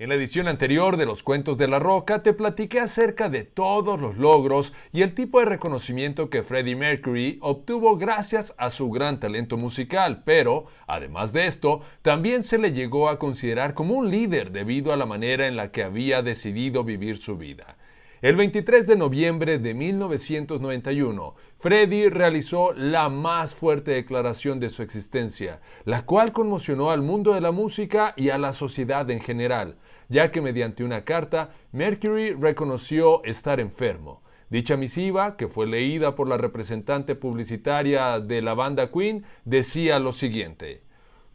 En la edición anterior de Los Cuentos de la Roca te platiqué acerca de todos los logros y el tipo de reconocimiento que Freddie Mercury obtuvo gracias a su gran talento musical, pero, además de esto, también se le llegó a considerar como un líder debido a la manera en la que había decidido vivir su vida. El 23 de noviembre de 1991, Freddie realizó la más fuerte declaración de su existencia, la cual conmocionó al mundo de la música y a la sociedad en general, ya que mediante una carta, Mercury reconoció estar enfermo. Dicha misiva, que fue leída por la representante publicitaria de la banda Queen, decía lo siguiente.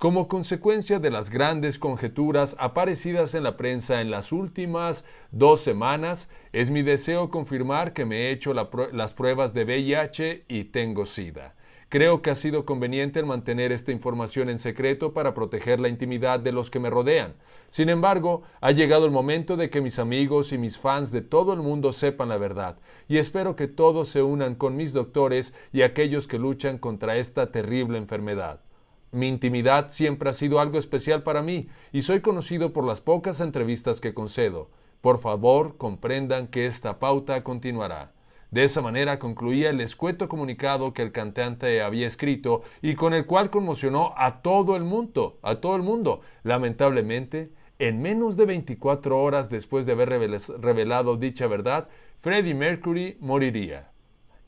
Como consecuencia de las grandes conjeturas aparecidas en la prensa en las últimas dos semanas, es mi deseo confirmar que me he hecho las pruebas de VIH y tengo SIDA. Creo que ha sido conveniente mantener esta información en secreto para proteger la intimidad de los que me rodean. Sin embargo, ha llegado el momento de que mis amigos y mis fans de todo el mundo sepan la verdad, y espero que todos se unan con mis doctores y aquellos que luchan contra esta terrible enfermedad. Mi intimidad siempre ha sido algo especial para mí y soy conocido por las pocas entrevistas que concedo. Por favor, comprendan que esta pauta continuará. De esa manera concluía el escueto comunicado que el cantante había escrito y con el cual conmocionó a todo el mundo, a todo el mundo. Lamentablemente, en menos de 24 horas después de haber revelado dicha verdad, Freddie Mercury moriría.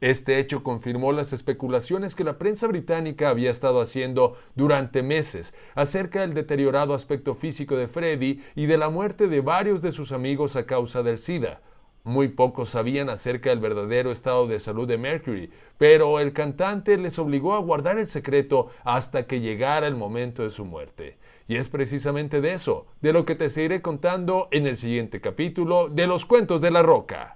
Este hecho confirmó las especulaciones que la prensa británica había estado haciendo durante meses acerca del deteriorado aspecto físico de Freddie y de la muerte de varios de sus amigos a causa del SIDA. Muy pocos sabían acerca del verdadero estado de salud de Mercury, pero el cantante les obligó a guardar el secreto hasta que llegara el momento de su muerte. Y es precisamente de eso, de lo que te seguiré contando en el siguiente capítulo de Los Cuentos de la Roca.